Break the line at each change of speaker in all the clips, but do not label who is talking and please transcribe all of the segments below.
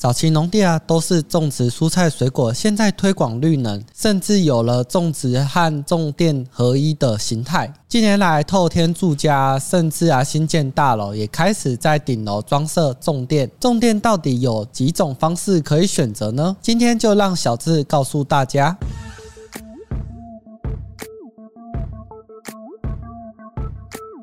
早期农地啊都是种植蔬菜水果，现在推广绿能，甚至有了种植和种电合一的形态。近年来，透天住家甚至啊新建大楼也开始在顶楼装设种电。种电到底有几种方式可以选择呢？今天就让小智告诉大家。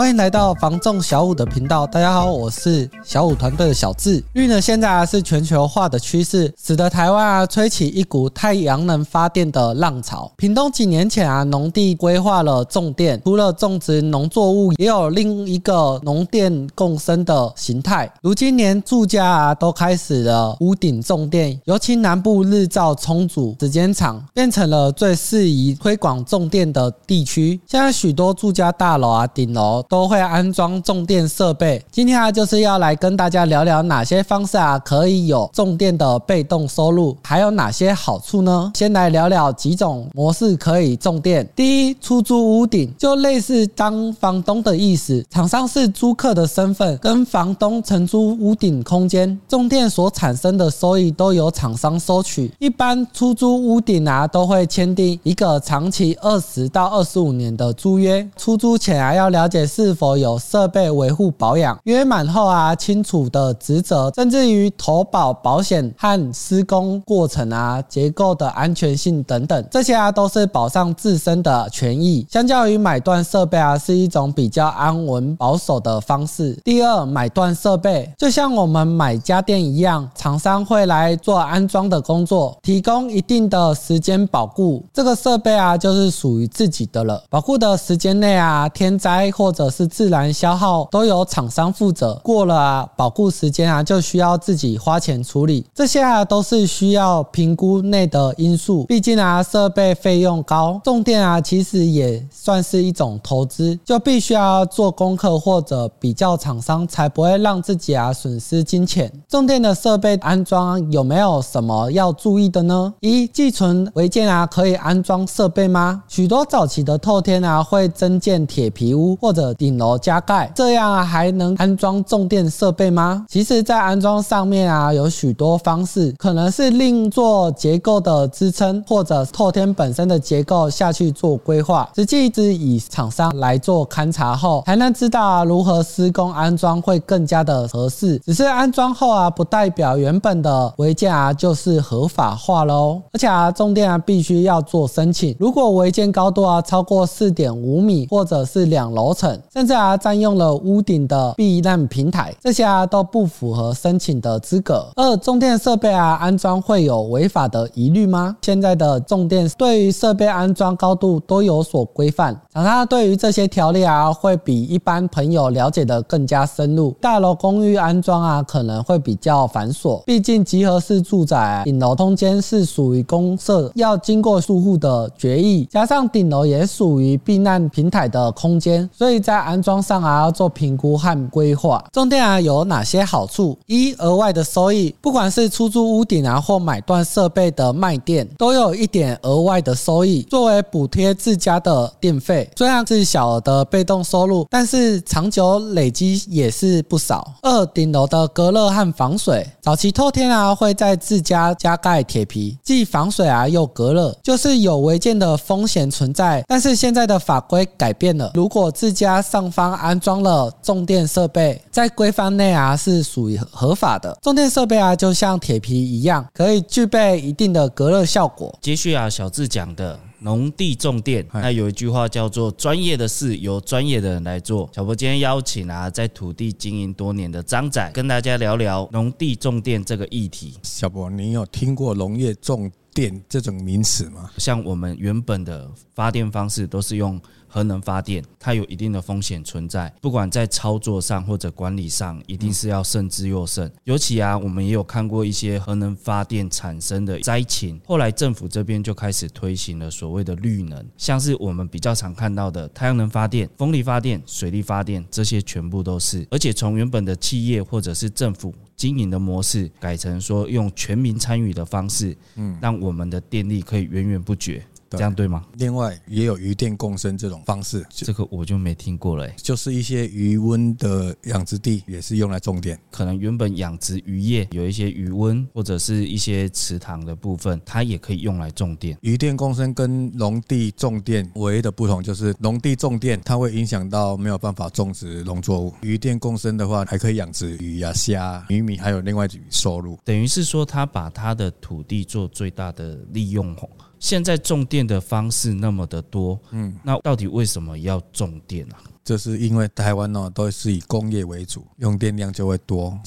欢迎来到房仲小五的频道，大家好，我是小五团队的小智。绿能现在啊是全球化的趋势，使得台湾啊吹起一股太阳能发电的浪潮。屏东几年前啊农地规划了种电，除了种植农作物，也有另一个农电共生的形态。如今连住家啊都开始了屋顶种电，尤其南部日照充足、时间长，变成了最适宜推广种电的地区。现在许多住家大楼啊顶楼。都会安装种电设备。今天啊，就是要来跟大家聊聊哪些方式啊可以有种电的被动收入，还有哪些好处呢？先来聊聊几种模式可以种电。第一，出租屋顶，就类似当房东的意思，厂商是租客的身份，跟房东承租屋顶空间，种电所产生的收益都由厂商收取。一般出租屋顶啊，都会签订一个长期二十到二十五年的租约。出租前啊，要了解是。否有设备维护保养？约满后啊，清楚的职责，甚至于投保保险和施工过程啊，结构的安全性等等，这些啊都是保障自身的权益。相较于买断设备啊，是一种比较安稳保守的方式。第二，买断设备，就像我们买家电一样，厂商会来做安装的工作，提供一定的时间保固，这个设备啊就是属于自己的了。保护的时间内啊，天灾或者是自然消耗都由厂商负责，过了啊保固时间啊就需要自己花钱处理，这些啊都是需要评估内的因素。毕竟啊设备费用高，重电啊其实也算是一种投资，就必须要做功课或者比较厂商，才不会让自己啊损失金钱。重电的设备安装有没有什么要注意的呢？一、寄存违建啊可以安装设备吗？许多早期的透天啊会增建铁皮屋或者。顶楼加盖，这样还能安装重电设备吗？其实，在安装上面啊，有许多方式，可能是另做结构的支撑，或者透天本身的结构下去做规划。实际只以厂商来做勘察后，才能知道如何施工安装会更加的合适。只是安装后啊，不代表原本的违建啊就是合法化喽。而且啊，重电啊必须要做申请，如果违建高度啊超过四点五米，或者是两楼层。甚至啊，占用了屋顶的避难平台，这些啊都不符合申请的资格。二，重电设备啊安装会有违法的疑虑吗？现在的重电对于设备安装高度都有所规范，厂商对于这些条例啊会比一般朋友了解的更加深入。大楼公寓安装啊可能会比较繁琐，毕竟集合式住宅顶楼空间是属于公设，要经过住户的决议，加上顶楼也属于避难平台的空间，所以在安装上啊要做评估和规划。种电啊有哪些好处？一、额外的收益，不管是出租屋顶啊或买断设备的卖电，都有一点额外的收益，作为补贴自家的电费。虽然是小额的被动收入，但是长久累积也是不少。二、顶楼的隔热和防水，早期透天啊会在自家加盖铁皮，既防水啊又隔热，就是有违建的风险存在。但是现在的法规改变了，如果自家上方安装了重电设备，在规范内啊是属于合法的。重电设备啊，就像铁皮一样，可以具备一定的隔热效果。
接续啊，小智讲的农地种电，那有一句话叫做“专业的事由专业的人来做”。小博今天邀请啊，在土地经营多年的张仔，跟大家聊聊农地种电这个议题。
小博，你有听过农业种电这种名词吗？
像我们原本的发电方式都是用。核能发电，它有一定的风险存在，不管在操作上或者管理上，一定是要慎之又慎。尤其啊，我们也有看过一些核能发电产生的灾情，后来政府这边就开始推行了所谓的绿能，像是我们比较常看到的太阳能发电、风力发电、水力发电，这些全部都是。而且从原本的企业或者是政府经营的模式，改成说用全民参与的方式，嗯，让我们的电力可以源源不绝。这样对吗？
另外也有鱼电共生这种方式，
这个我就没听过了。
就是一些鱼温的养殖地也是用来种电，
可能原本养殖渔业有一些鱼温或者是一些池塘的部分，它也可以用来种电。
鱼电共生跟农地种电唯一的不同就是农地种电它会影响到没有办法种植农作物，鱼电共生的话还可以养殖鱼呀、虾、鱼米，还有另外收入。
等于是说，他把他的土地做最大的利用。现在种电的方式那么的多，嗯，那到底为什么要种电啊？
这是因为台湾呢都是以工业为主，用电量就会多。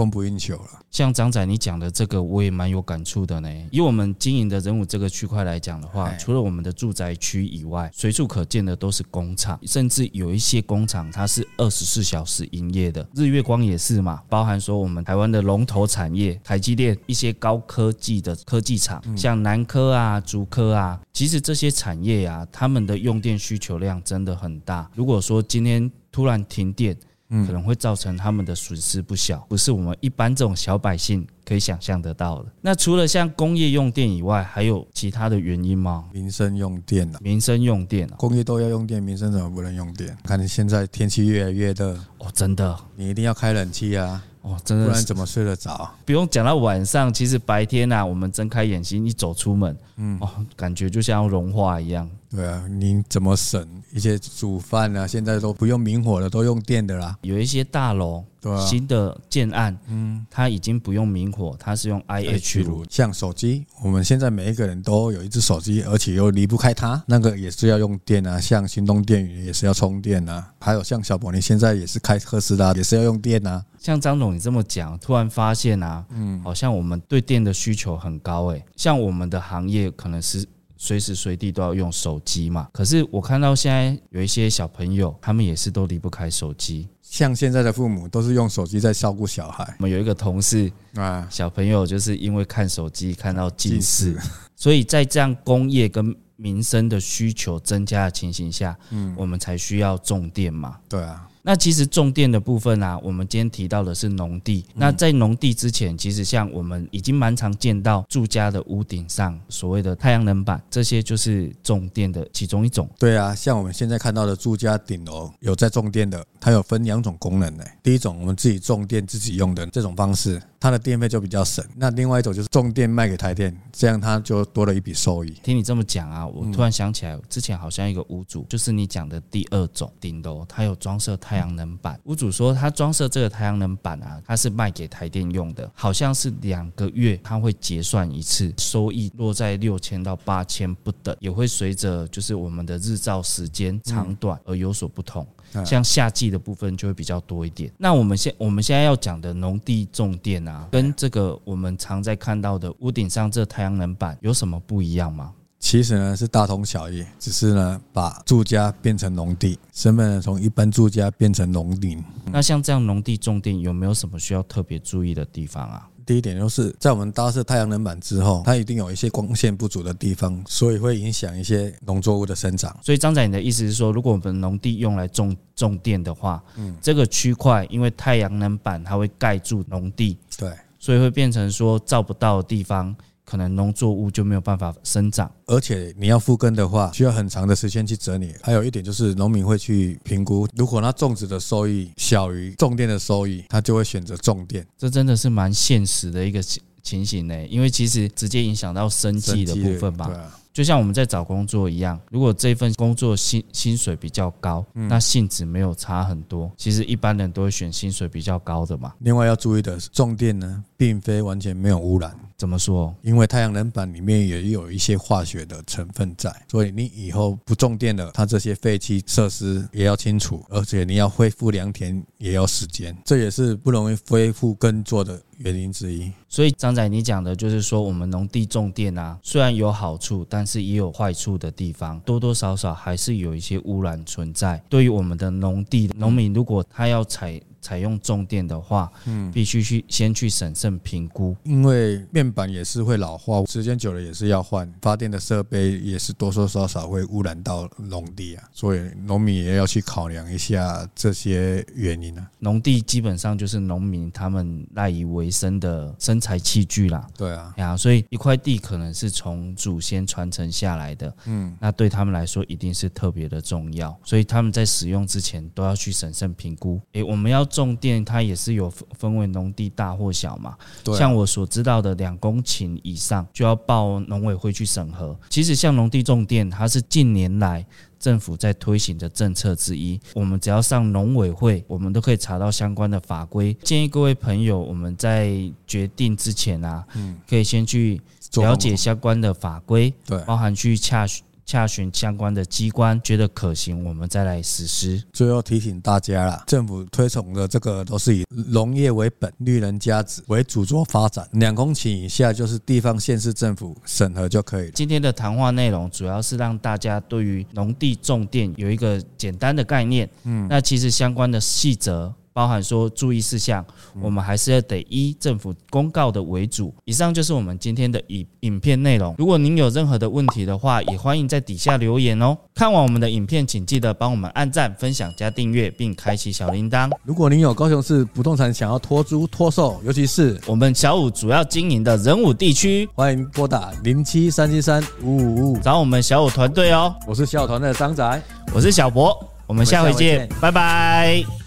供不应求了。
像张仔你讲的这个，我也蛮有感触的呢。以我们经营的人武这个区块来讲的话，除了我们的住宅区以外，随处可见的都是工厂，甚至有一些工厂它是二十四小时营业的。日月光也是嘛，包含说我们台湾的龙头产业，台积电一些高科技的科技厂，像南科啊、竹科啊，其实这些产业啊，他们的用电需求量真的很大。如果说今天突然停电，可能会造成他们的损失不小，不是我们一般这种小百姓可以想象得到的。那除了像工业用电以外，还有其他的原因吗？
民生用电啊，
民生用电啊，
工业都要用电，民生怎么不能用电？看你现在天气越来越热
哦，真的，
你一定要开冷气啊。
哦，真的，
不然怎么睡得着？
不用讲到晚上，其实白天呐、啊，我们睁开眼睛一走出门，嗯，哦，感觉就像要融化一样。
对啊，你怎么省一些煮饭啊？现在都不用明火了，都用电的啦。
有一些大楼。对啊，新的建案，嗯，它已经不用明火，它是用 IH 炉。
像手机，我们现在每一个人都有一只手机，而且又离不开它，那个也是要用电啊。像行动电源也是要充电啊。还有像小博，你现在也是开特斯拉，也是要用电啊。
像张总你这么讲，突然发现啊，嗯，好像我们对电的需求很高诶。像我们的行业可能是随时随地都要用手机嘛，可是我看到现在有一些小朋友，他们也是都离不开手机。
像现在的父母都是用手机在照顾小孩。
我们有一个同事啊，小朋友就是因为看手机看到近视，所以在这样工业跟民生的需求增加的情形下，嗯，我们才需要重电嘛。
对啊。
那其实种电的部分啊，我们今天提到的是农地。那在农地之前，其实像我们已经蛮常见到住家的屋顶上所谓的太阳能板，这些就是种电的其中一种。
对啊，像我们现在看到的住家顶楼有在种电的，它有分两种功能呢。第一种，我们自己种电自己用的这种方式，它的电费就比较省。那另外一种就是重电卖给台电，这样它就多了一笔收益。
听你这么讲啊，我突然想起来，之前好像一个屋主，就是你讲的第二种顶楼，它有装设太阳能板。屋主说他装设这个太阳能板啊，他是卖给台电用的，好像是两个月他会结算一次，收益落在六千到八千不等，也会随着就是我们的日照时间长短而有所不同。像夏季的部分就会比较多一点。那我们现我们现在要讲的农地种电啊，跟这个我们常在看到的屋顶上这太阳能板有什么不一样吗？
其实呢是大同小异，只是呢把住家变成农地，身份呢从一般住家变成农林。
那像这样农地种电有没有什么需要特别注意的地方啊？
第一点就是在我们搭设太阳能板之后，它一定有一些光线不足的地方，所以会影响一些农作物的生长。
所以张仔，你的意思是说，如果我们农地用来种种电的话，嗯，这个区块因为太阳能板它会盖住农地，
对，
所以会变成说照不到的地方。可能农作物就没有办法生长，
而且你要复耕的话，需要很长的时间去整理。还有一点就是，农民会去评估，如果他种植的收益小于种电的收益，他就会选择种电。
这真的是蛮现实的一个情情形呢，因为其实直接影响到生计的部分吧。就像我们在找工作一样，如果这份工作薪薪水比较高，那性质没有差很多，其实一般人都会选薪水比较高的嘛。
另外要注意的是，种电呢，并非完全没有污染。
怎么说？
因为太阳能板里面也有一些化学的成分在，所以你以后不种电了，它这些废弃设施也要清除，而且你要恢复良田也要时间，这也是不容易恢复耕作的原因之一。
所以张仔，你讲的就是说，我们农地种电啊，虽然有好处，但是也有坏处的地方，多多少少还是有一些污染存在。对于我们的农地农民，如果他要采采用重电的话，嗯，必须去先去审慎评估，
因为面板也是会老化，时间久了也是要换，发电的设备也是多多少少会污染到农地啊，所以农民也要去考量一下这些原因啊。
农地基本上就是农民他们赖以为生的生财器具啦，
对啊，
呀，所以一块地可能是从祖先传承下来的，嗯，那对他们来说一定是特别的重要，所以他们在使用之前都要去审慎评估。诶，我们要种电，它也是有分为农地大或小嘛。像我所知道的，两公顷以上就要报农委会去审核。其实像农地种电，它是近年来政府在推行的政策之一。我们只要上农委会，我们都可以查到相关的法规。建议各位朋友，我们在决定之前啊，嗯，可以先去了解相关的法规，对，包含去洽询。洽询相关的机关，觉得可行，我们再来实施。
最后提醒大家啦，政府推崇的这个都是以农业为本、绿人家子为主做发展。两公顷以下就是地方县市政府审核就可以了。
今天的谈话内容主要是让大家对于农地种电有一个简单的概念。嗯，那其实相关的细则。包含说注意事项，我们还是要得依政府公告的为主。以上就是我们今天的影影片内容。如果您有任何的问题的话，也欢迎在底下留言哦。看完我们的影片，请记得帮我们按赞、分享、加订阅，并开启小铃铛。
如果您有高雄市不动产想要托租托售，尤其是
我们小五主要经营的人武地区，
欢迎拨打零七三七三五五五五
找我们小五团队哦。
我是小五团队的张仔，
我是小博，我们下回见，拜拜。